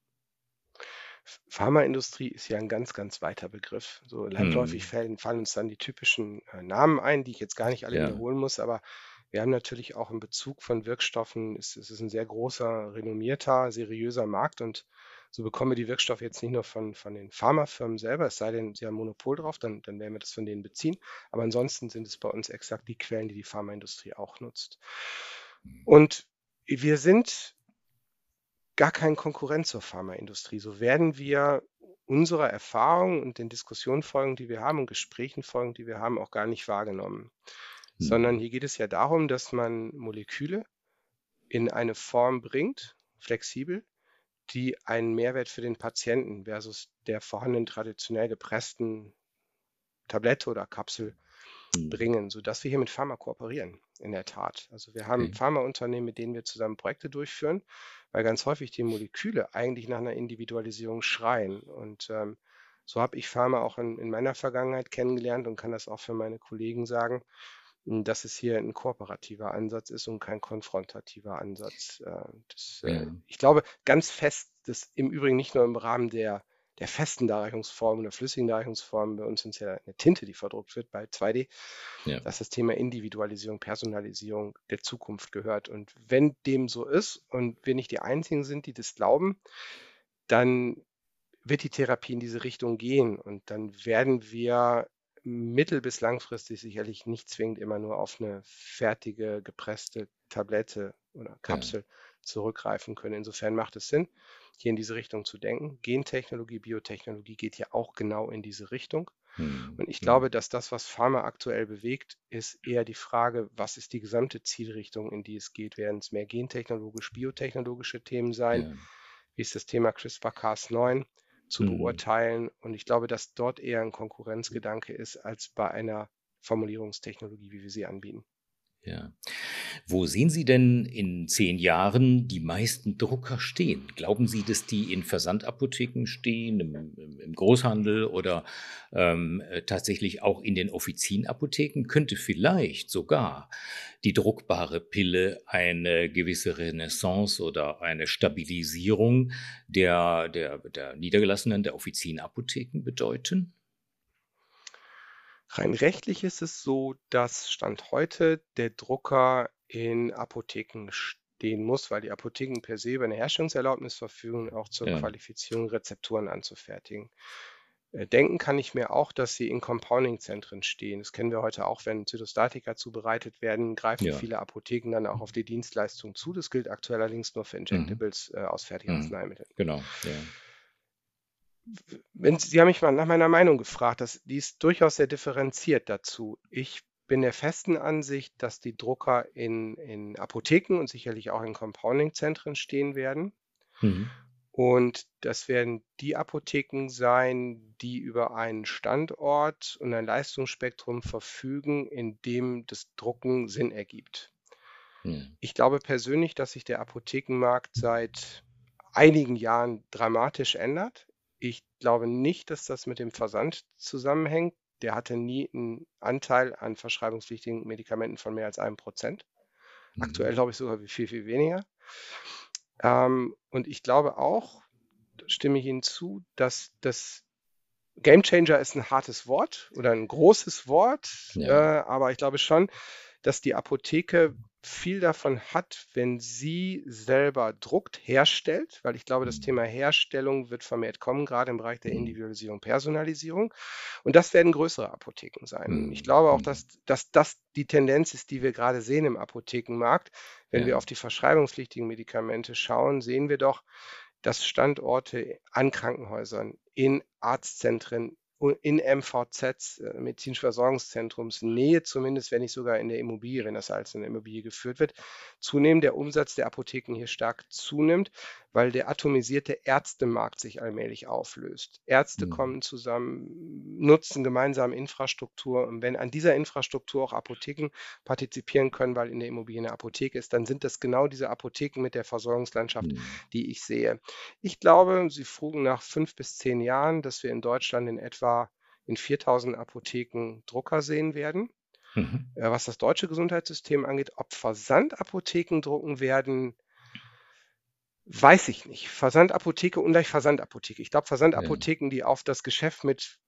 Pharmaindustrie ist ja ein ganz, ganz weiter Begriff. So landläufig hm. fallen, fallen, uns dann die typischen äh, Namen ein, die ich jetzt gar nicht alle ja. wiederholen muss, aber wir haben natürlich auch im Bezug von Wirkstoffen, es, es ist ein sehr großer, renommierter, seriöser Markt und so bekommen wir die Wirkstoffe jetzt nicht nur von, von den Pharmafirmen selber, es sei denn, sie haben Monopol drauf, dann, dann werden wir das von denen beziehen. Aber ansonsten sind es bei uns exakt die Quellen, die die Pharmaindustrie auch nutzt. Mhm. Und wir sind gar kein Konkurrent zur Pharmaindustrie. So werden wir unserer Erfahrung und den Diskussionen folgen, die wir haben und Gesprächen folgen, die wir haben, auch gar nicht wahrgenommen. Mhm. Sondern hier geht es ja darum, dass man Moleküle in eine Form bringt, flexibel, die einen Mehrwert für den Patienten versus der vorhandenen traditionell gepressten Tablette oder Kapsel mhm. bringen, sodass wir hier mit Pharma kooperieren, in der Tat. Also wir haben okay. Pharmaunternehmen, mit denen wir zusammen Projekte durchführen, weil ganz häufig die Moleküle eigentlich nach einer Individualisierung schreien. Und ähm, so habe ich Pharma auch in, in meiner Vergangenheit kennengelernt und kann das auch für meine Kollegen sagen dass es hier ein kooperativer Ansatz ist und kein konfrontativer Ansatz. Äh, das, äh, ja. Ich glaube ganz fest, dass im Übrigen nicht nur im Rahmen der, der festen Darreichungsform oder flüssigen Darreichungsform, bei uns sind es ja eine Tinte, die verdruckt wird bei 2D, ja. dass das Thema Individualisierung, Personalisierung der Zukunft gehört. Und wenn dem so ist und wir nicht die Einzigen sind, die das glauben, dann wird die Therapie in diese Richtung gehen und dann werden wir mittel- bis langfristig sicherlich nicht zwingend immer nur auf eine fertige, gepresste Tablette oder Kapsel ja. zurückgreifen können. Insofern macht es Sinn, hier in diese Richtung zu denken. Gentechnologie, Biotechnologie geht ja auch genau in diese Richtung. Hm. Und ich hm. glaube, dass das, was Pharma aktuell bewegt, ist eher die Frage, was ist die gesamte Zielrichtung, in die es geht? Werden es mehr gentechnologisch, biotechnologische Themen sein? Ja. Wie ist das Thema CRISPR-Cas9? Zu mhm. beurteilen. Und ich glaube, dass dort eher ein Konkurrenzgedanke ist als bei einer Formulierungstechnologie, wie wir sie anbieten. Ja. Wo sehen Sie denn in zehn Jahren die meisten Drucker stehen? Glauben Sie, dass die in Versandapotheken stehen, im, im Großhandel oder ähm, äh, tatsächlich auch in den Offizienapotheken? Könnte vielleicht sogar die druckbare Pille eine gewisse Renaissance oder eine Stabilisierung der, der, der niedergelassenen, der Offizienapotheken bedeuten? Rein rechtlich ist es so, dass Stand heute der Drucker in Apotheken stehen muss, weil die Apotheken per se über eine Herstellungserlaubnis verfügen, auch zur Ja. Qualifizierung Rezepturen anzufertigen. Äh, denken kann ich mir auch, dass sie in Compounding-Zentren stehen. Das kennen wir heute auch, wenn Zytostatika zubereitet werden, greifen Ja. viele Apotheken dann auch auf die Dienstleistung zu. Das gilt aktuell allerdings nur für Mhm. Injectables äh, aus Fertigarzneimitteln. Mhm. Genau, ja wenn Sie, haben mich mal nach meiner Meinung gefragt, das, die ist durchaus sehr differenziert dazu. Ich bin der festen Ansicht, dass die Drucker in, in Apotheken und sicherlich auch in Compounding-Zentren stehen werden. Mhm. Und das werden die Apotheken sein, die über einen Standort und ein Leistungsspektrum verfügen, in dem das Drucken Sinn ergibt. Mhm. Ich glaube persönlich, dass sich der Apothekenmarkt seit einigen Jahren dramatisch ändert. Ich glaube nicht, dass das mit dem Versand zusammenhängt. Der hatte nie einen Anteil an verschreibungspflichtigen Medikamenten von mehr als einem Prozent. Mhm. Aktuell glaube ich sogar viel, viel weniger. Ähm, und ich glaube auch, stimme ich Ihnen zu, dass das Game Changer ist ein hartes Wort oder ein großes Wort, ja. äh, aber ich glaube schon, dass die Apotheke viel davon hat, wenn sie selber druckt, herstellt, weil ich glaube, das mhm. Thema Herstellung wird vermehrt kommen, gerade im Bereich der mhm. Individualisierung, Personalisierung. Und das werden größere Apotheken sein. Ich glaube auch, mhm. dass, dass das die Tendenz ist, die wir gerade sehen im Apothekenmarkt. Wenn ja. wir auf die verschreibungspflichtigen Medikamente schauen, sehen wir doch, dass Standorte an Krankenhäusern, in Arztzentren, in MVZs, äh, medizinische Versorgungszentrums Nähe, zumindest wenn nicht sogar in der Immobilie, wenn das als eine Immobilie geführt wird, zunehmend der Umsatz der Apotheken hier stark zunimmt, weil der atomisierte Ärztemarkt sich allmählich auflöst. Ärzte mhm. kommen zusammen, nutzen gemeinsam Infrastruktur und wenn an dieser Infrastruktur auch Apotheken partizipieren können, weil in der Immobilie eine Apotheke ist, dann sind das genau diese Apotheken mit der Versorgungslandschaft, mhm. die ich sehe. Ich glaube, Sie frugen nach fünf bis zehn Jahren, dass wir in Deutschland in etwa in 4000 Apotheken Drucker sehen werden. Mhm. Äh, was das deutsche Gesundheitssystem angeht, ob Versandapotheken drucken werden, Weiß ich nicht. Versandapotheke ungleich Versandapotheke. Ich glaube, Versandapotheken, die auf das Geschäft mit,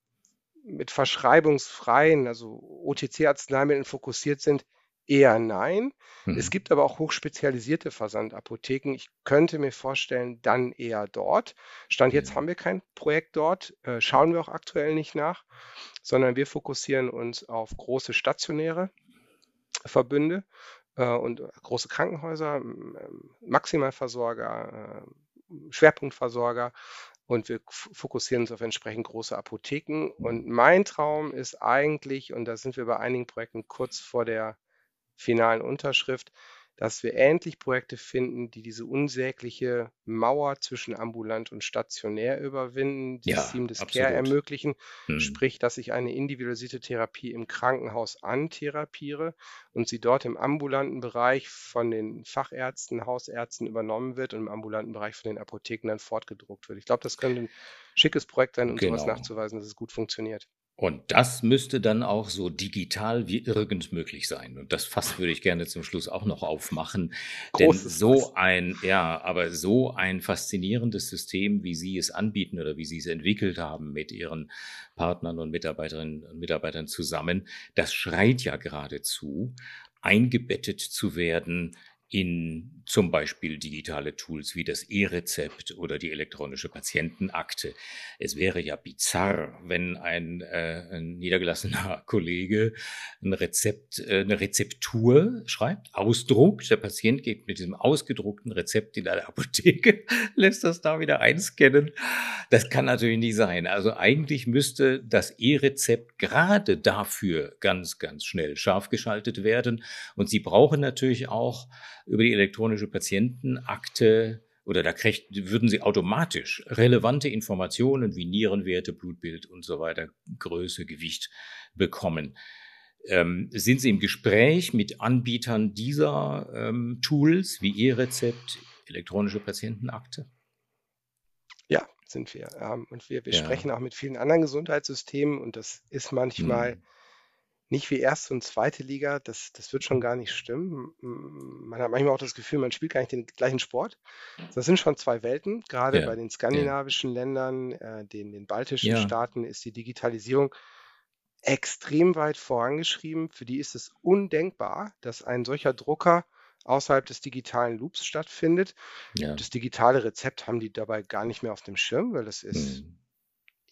mit verschreibungsfreien, also OTC-Arzneimitteln fokussiert sind, eher nein. Mhm. Es gibt aber auch hochspezialisierte Versandapotheken. Ich könnte mir vorstellen, dann eher dort. Stand jetzt haben wir kein Projekt dort, äh, schauen wir auch aktuell nicht nach, sondern wir fokussieren uns auf große stationäre Verbünde äh, und große Krankenhäuser, Maximalversorger, äh, Schwerpunktversorger und wir fokussieren uns auf entsprechend große Apotheken. Und mein Traum ist eigentlich, und da sind wir bei einigen Projekten kurz vor der finalen Unterschrift, dass wir endlich Projekte finden, die diese unsägliche Mauer zwischen ambulant und stationär überwinden, die ja, Seamless Care ermöglichen, hm. sprich, dass ich eine individualisierte Therapie im Krankenhaus antherapiere und sie dort im ambulanten Bereich von den Fachärzten, Hausärzten übernommen wird und im ambulanten Bereich von den Apotheken dann fortgedruckt wird. Ich glaube, das könnte ein schickes Projekt sein, um genau. sowas nachzuweisen, dass es gut funktioniert. Und das müsste dann auch so digital wie irgend möglich sein. Und das Fass würde ich gerne zum Schluss auch noch aufmachen. Großes Denn so Fass. ein, ja, aber so ein faszinierendes System, wie Sie es anbieten oder wie Sie es entwickelt haben mit Ihren Partnern und Mitarbeiterinnen und Mitarbeitern zusammen, das schreit ja geradezu, eingebettet zu werden in zum Beispiel digitale Tools wie das E-Rezept oder die elektronische Patientenakte. Es wäre ja bizarr, wenn ein, äh, ein niedergelassener Kollege ein Rezept, äh, eine Rezeptur schreibt, ausdruckt. Der Patient geht mit diesem ausgedruckten Rezept in eine Apotheke, lässt das da wieder einscannen. Das kann natürlich nicht sein. Also eigentlich müsste das E-Rezept gerade dafür ganz, ganz schnell scharf geschaltet werden. Und Sie brauchen natürlich auch über die elektronische Patientenakte oder da kriegt, würden Sie automatisch relevante Informationen wie Nierenwerte, Blutbild und so weiter, Größe, Gewicht bekommen. Ähm, sind Sie im Gespräch mit Anbietern dieser ähm, Tools wie E-Rezept, elektronische Patientenakte? Ja, sind wir. Ähm, und wir, wir ja. sprechen auch mit vielen anderen Gesundheitssystemen und das ist manchmal hm. Nicht wie erste und zweite Liga. Das, das wird schon gar nicht stimmen. Man hat manchmal auch das Gefühl, man spielt gar nicht den gleichen Sport. Das sind schon zwei Welten. Gerade ja. bei den skandinavischen ja. Ländern, äh, den, den baltischen Staaten ist die Digitalisierung extrem weit vorangeschrieben. Für die ist es undenkbar, dass ein solcher Drucker außerhalb des digitalen Loops stattfindet. Ja. Das digitale Rezept haben die dabei gar nicht mehr auf dem Schirm, weil das ist hm.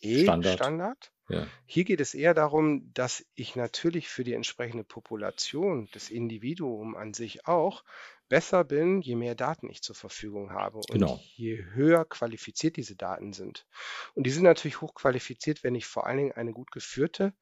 Eh Standard. Standard. Ja. Hier geht es eher darum, dass ich natürlich für die entsprechende Population, das Individuum an sich auch, besser bin, je mehr Daten ich zur Verfügung habe und genau. je höher qualifiziert diese Daten sind. Und die sind natürlich hochqualifiziert, wenn ich vor allen Dingen eine gut geführte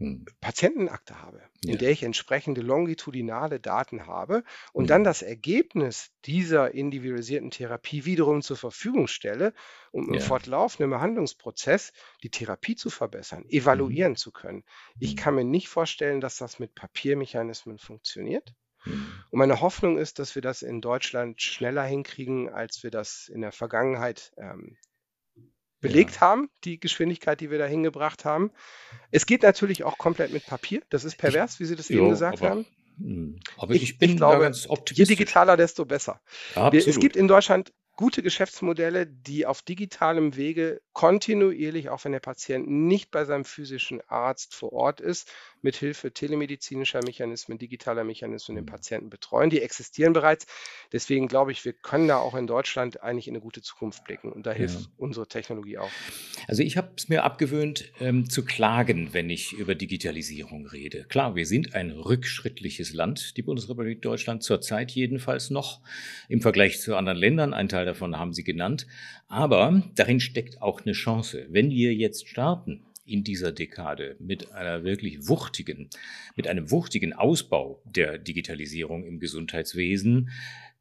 hm. Patientenakte habe, in der ich entsprechende longitudinale Daten habe und dann hm. das Ergebnis dieser individualisierten Therapie wiederum zur Verfügung stelle, um im Ja. fortlaufenden Behandlungsprozess die Therapie zu verbessern, Mhm. evaluieren zu können. Ich Mhm. kann mir nicht vorstellen, dass das mit Papiermechanismen funktioniert. Und meine Hoffnung ist, dass wir das in Deutschland schneller hinkriegen, als wir das in der Vergangenheit ähm, belegt ja. haben, die Geschwindigkeit, die wir da hingebracht haben. Es geht natürlich auch komplett mit Papier. Das ist pervers, wie Sie das jo, eben gesagt aber, haben. Hm, aber ich, ich bin ich glaube, ganz optimistisch. Je digitaler, desto besser. Wir, es gibt in Deutschland gute Geschäftsmodelle, die auf digitalem Wege kontinuierlich, auch wenn der Patient nicht bei seinem physischen Arzt vor Ort ist, mit Hilfe telemedizinischer Mechanismen, digitaler Mechanismen den mhm. Patienten betreuen. Die existieren bereits. Deswegen glaube ich, wir können da auch in Deutschland eigentlich in eine gute Zukunft blicken. Und da hilft ja. unsere Technologie auch. Also ich habe es mir abgewöhnt, ähm, zu klagen, wenn ich über Digitalisierung rede. Klar, wir sind ein rückschrittliches Land, die Bundesrepublik Deutschland, zurzeit jedenfalls noch im Vergleich zu anderen Ländern. Ein Teil davon haben Sie genannt. Aber darin steckt auch eine Chance. Wenn wir jetzt starten, in dieser Dekade mit einer wirklich wuchtigen, mit einem wuchtigen Ausbau der Digitalisierung im Gesundheitswesen,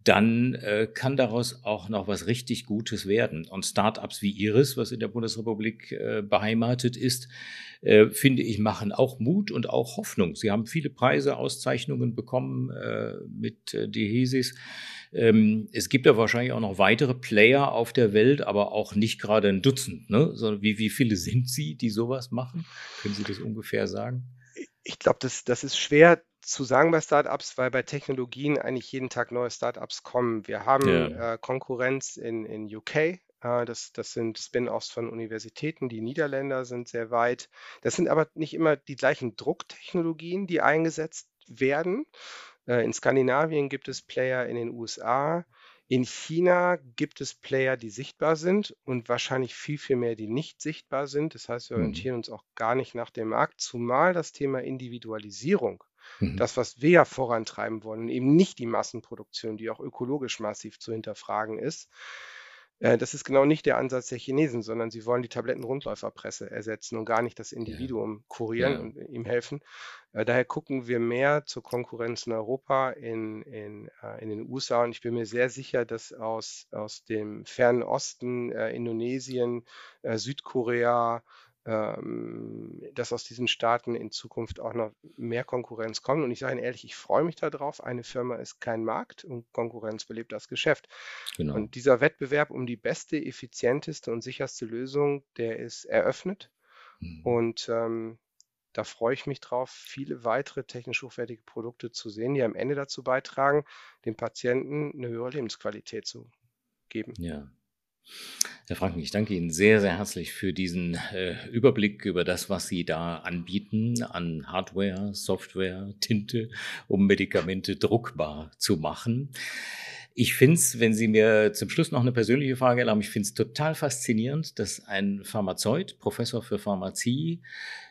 dann äh, kann daraus auch noch was richtig Gutes werden. Und Startups wie Iris, was in der Bundesrepublik äh, beheimatet ist, äh, finde ich, machen auch Mut und auch Hoffnung. Sie haben viele Preise, Auszeichnungen bekommen äh, mit äh, Dehesis. Ähm, es gibt ja wahrscheinlich auch noch weitere Player auf der Welt, aber auch nicht gerade ein Dutzend. Ne? So, wie, wie viele sind Sie, die sowas machen? Können Sie das ungefähr sagen? Ich glaube, das, das ist schwer zu sagen bei Startups, weil bei Technologien eigentlich jeden Tag neue Startups kommen. Wir haben ja. äh, Konkurrenz in, in UK. Äh, das, das sind Spin-offs von Universitäten. Die Niederländer sind sehr weit. Das sind aber nicht immer die gleichen Drucktechnologien, die eingesetzt werden. Äh, in Skandinavien gibt es Player in den USA. In China gibt es Player, die sichtbar sind und wahrscheinlich viel, viel mehr, die nicht sichtbar sind. Das heißt, wir mhm. orientieren uns auch gar nicht nach dem Markt, zumal das Thema Individualisierung, mhm. das, was wir ja vorantreiben wollen, eben nicht die Massenproduktion, die auch ökologisch massiv zu hinterfragen ist, äh, das ist genau nicht der Ansatz der Chinesen, sondern sie wollen die Tablettenrundläuferpresse ersetzen und gar nicht das Individuum kurieren ja. und ihm helfen. Äh, daher gucken wir mehr zur Konkurrenz in Europa, in, in, äh, in den USA und ich bin mir sehr sicher, dass aus, aus dem fernen Osten, Indonesien, Südkorea, dass aus diesen Staaten in Zukunft auch noch mehr Konkurrenz kommt. Und ich sage Ihnen ehrlich, ich freue mich darauf. Eine Firma ist kein Markt und Konkurrenz belebt das Geschäft. Genau. Und dieser Wettbewerb um die beste, effizienteste und sicherste Lösung, der ist eröffnet. Mhm. Und ähm, da freue ich mich drauf, viele weitere technisch hochwertige Produkte zu sehen, die am Ende dazu beitragen, dem Patienten eine höhere Lebensqualität zu geben. Ja. Herr Franken, ich danke Ihnen sehr, sehr herzlich für diesen äh, Überblick über das, was Sie da anbieten an Hardware, Software, Tinte, um Medikamente druckbar zu machen. Ich finde es, wenn Sie mir zum Schluss noch eine persönliche Frage erlauben, ich finde es total faszinierend, dass ein Pharmazeut, Professor für Pharmazie,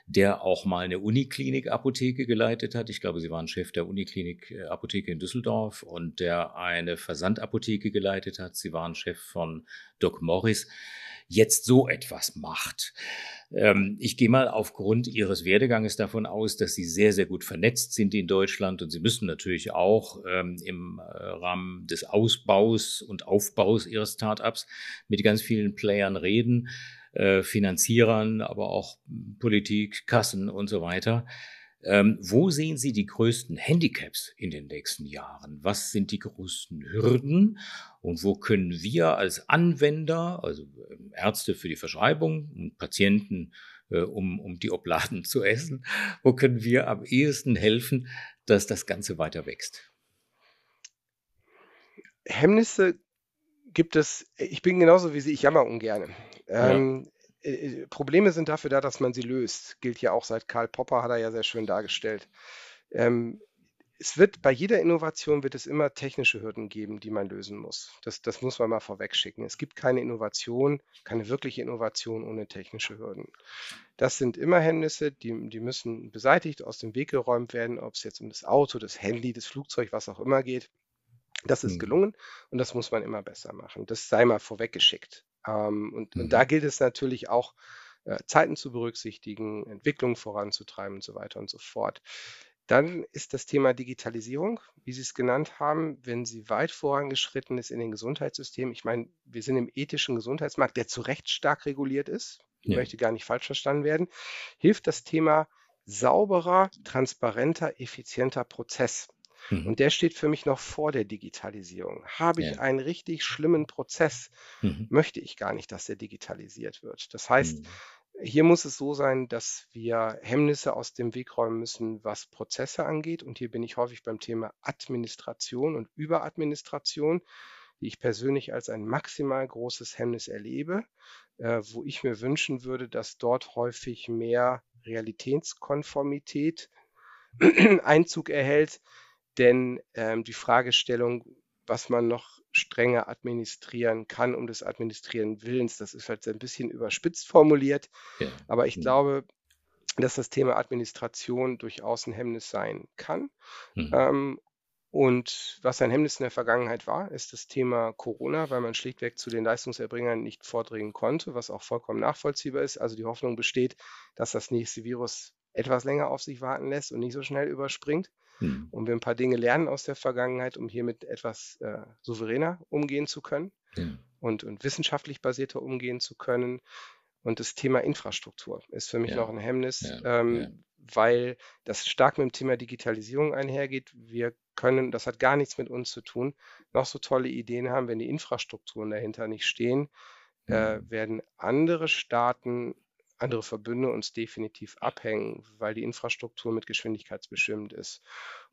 der auch mal eine Uniklinik-Apotheke geleitet hat. Ich glaube, Sie waren Chef der Uniklinik-Apotheke in Düsseldorf und der eine Versandapotheke geleitet hat. Sie waren Chef von Doc Morris jetzt so etwas macht. Ähm, ich gehe mal aufgrund Ihres Werdeganges davon aus, dass Sie sehr, sehr gut vernetzt sind in Deutschland und Sie müssen natürlich auch ähm, im äh, Rahmen des Ausbaus und Aufbaus Ihres Startups mit ganz vielen Playern reden. äh, Finanzierern, aber auch Politik, Kassen und so weiter. Ähm, wo sehen Sie die größten Handicaps in den nächsten Jahren? Was sind die größten Hürden? Und wo können wir als Anwender, also ähm, Ärzte für die Verschreibung und Patienten, äh, um, um die Obladen zu essen, wo können wir am ehesten helfen, dass das Ganze weiter wächst? Hemmnisse gibt es, ich bin genauso wie Sie, ich jammer ungern. Ähm, äh, äh, Probleme sind dafür da, dass man sie löst. Gilt ja auch seit Karl Popper, hat er ja sehr schön dargestellt. Ähm, es wird bei jeder Innovation wird es immer technische Hürden geben, die man lösen muss. Das, das muss man mal vorweg schicken. Es gibt keine Innovation, keine wirkliche Innovation ohne technische Hürden. Das sind immer Hemmnisse, die, die müssen beseitigt, aus dem Weg geräumt werden, ob es jetzt um das Auto, das Handy, das Flugzeug, was auch immer geht. Das ist mhm. gelungen und das muss man immer besser machen. Das sei mal vorweggeschickt. Ähm, und, mhm. und, da gilt es natürlich auch, äh, Zeiten zu berücksichtigen, Entwicklung voranzutreiben und so weiter und so fort. Dann ist das Thema Digitalisierung, wie Sie es genannt haben, wenn sie weit vorangeschritten ist in den Gesundheitssystemen. Ich meine, wir sind im ethischen Gesundheitsmarkt, der zu Recht stark reguliert ist. Ich ja. möchte gar nicht falsch verstanden werden. Hilft das Thema sauberer, transparenter, effizienter Prozess. Mhm. Und der steht für mich noch vor der Digitalisierung. Habe ich ja. einen richtig schlimmen Prozess, mhm. möchte ich gar nicht, dass der digitalisiert wird. Das heißt, mhm. hier muss es so sein, dass wir Hemmnisse aus dem Weg räumen müssen, was Prozesse angeht. Und hier bin ich häufig beim Thema Administration und Überadministration die ich persönlich als ein maximal großes Hemmnis erlebe, äh, wo ich mir wünschen würde, dass dort häufig mehr Realitätskonformität Einzug erhält, denn ähm, die Fragestellung, was man noch strenger administrieren kann, um des Administrieren Willens, das ist halt ein bisschen überspitzt formuliert. Ja. Aber ich mhm. glaube, dass das Thema Administration durchaus ein Hemmnis sein kann. Mhm. Ähm, und was ein Hemmnis in der Vergangenheit war, ist das Thema Corona, weil man schlichtweg zu den Leistungserbringern nicht vordringen konnte, was auch vollkommen nachvollziehbar ist. Also die Hoffnung besteht, dass das nächste Virus etwas länger auf sich warten lässt und nicht so schnell überspringt. Mhm. Und wir ein paar Dinge lernen aus der Vergangenheit, um hiermit etwas äh, souveräner umgehen zu können ja. und, und wissenschaftlich basierter umgehen zu können. Und das Thema Infrastruktur ist für mich ja. noch ein Hemmnis, ja. Ähm, weil das stark mit dem Thema Digitalisierung einhergeht. Wir können, das hat gar nichts mit uns zu tun, noch so tolle Ideen haben, wenn die Infrastrukturen dahinter nicht stehen, äh, mhm. werden andere Staaten andere Verbünde uns definitiv abhängen, weil die Infrastruktur mit geschwindigkeitsbestimmt ist.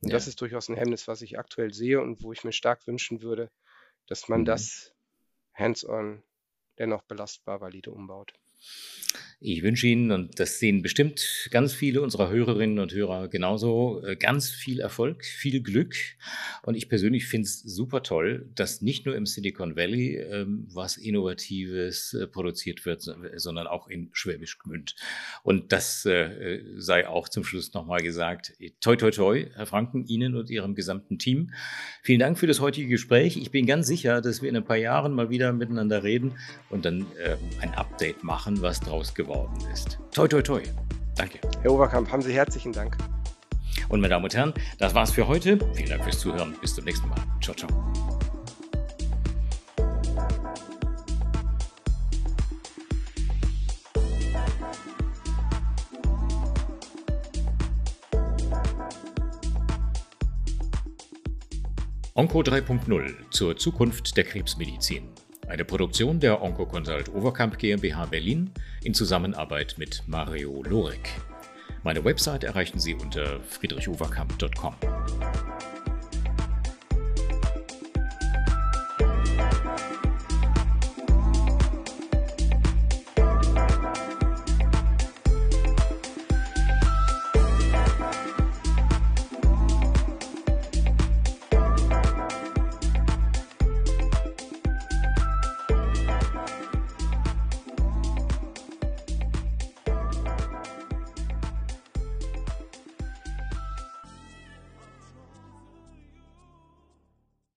Und ja. das ist durchaus ein Hemmnis, was ich aktuell sehe und wo ich mir stark wünschen würde, dass man mhm. das hands-on dennoch belastbar valide umbaut. Ich wünsche Ihnen, und das sehen bestimmt ganz viele unserer Hörerinnen und Hörer genauso, äh, ganz viel Erfolg, viel Glück. Und ich persönlich finde es super toll, dass nicht nur im Silicon Valley ähm, was Innovatives äh, produziert wird, sondern auch in Schwäbisch Gmünd. Und das äh, sei auch zum Schluss nochmal gesagt. Toi, toi, toi, Herr Franken, Ihnen und Ihrem gesamten Team. Vielen Dank für das heutige Gespräch. Ich bin ganz sicher, dass wir in ein paar Jahren mal wieder miteinander reden und dann äh, ein Update machen, was draus geworden geworden ist. Toi, toi, toi. Danke. Herr Oberkamp, haben Sie herzlichen Dank. Und meine Damen und Herren, das war's für heute. Vielen Dank fürs Zuhören. Bis zum nächsten Mal. Ciao, ciao. Onco 3.0 zur Zukunft der Krebsmedizin. Eine Produktion der Oncoconsult Overkamp GmbH Berlin in Zusammenarbeit mit Mario Lorek. Meine Website erreichen Sie unter friedrichoverkamp.com.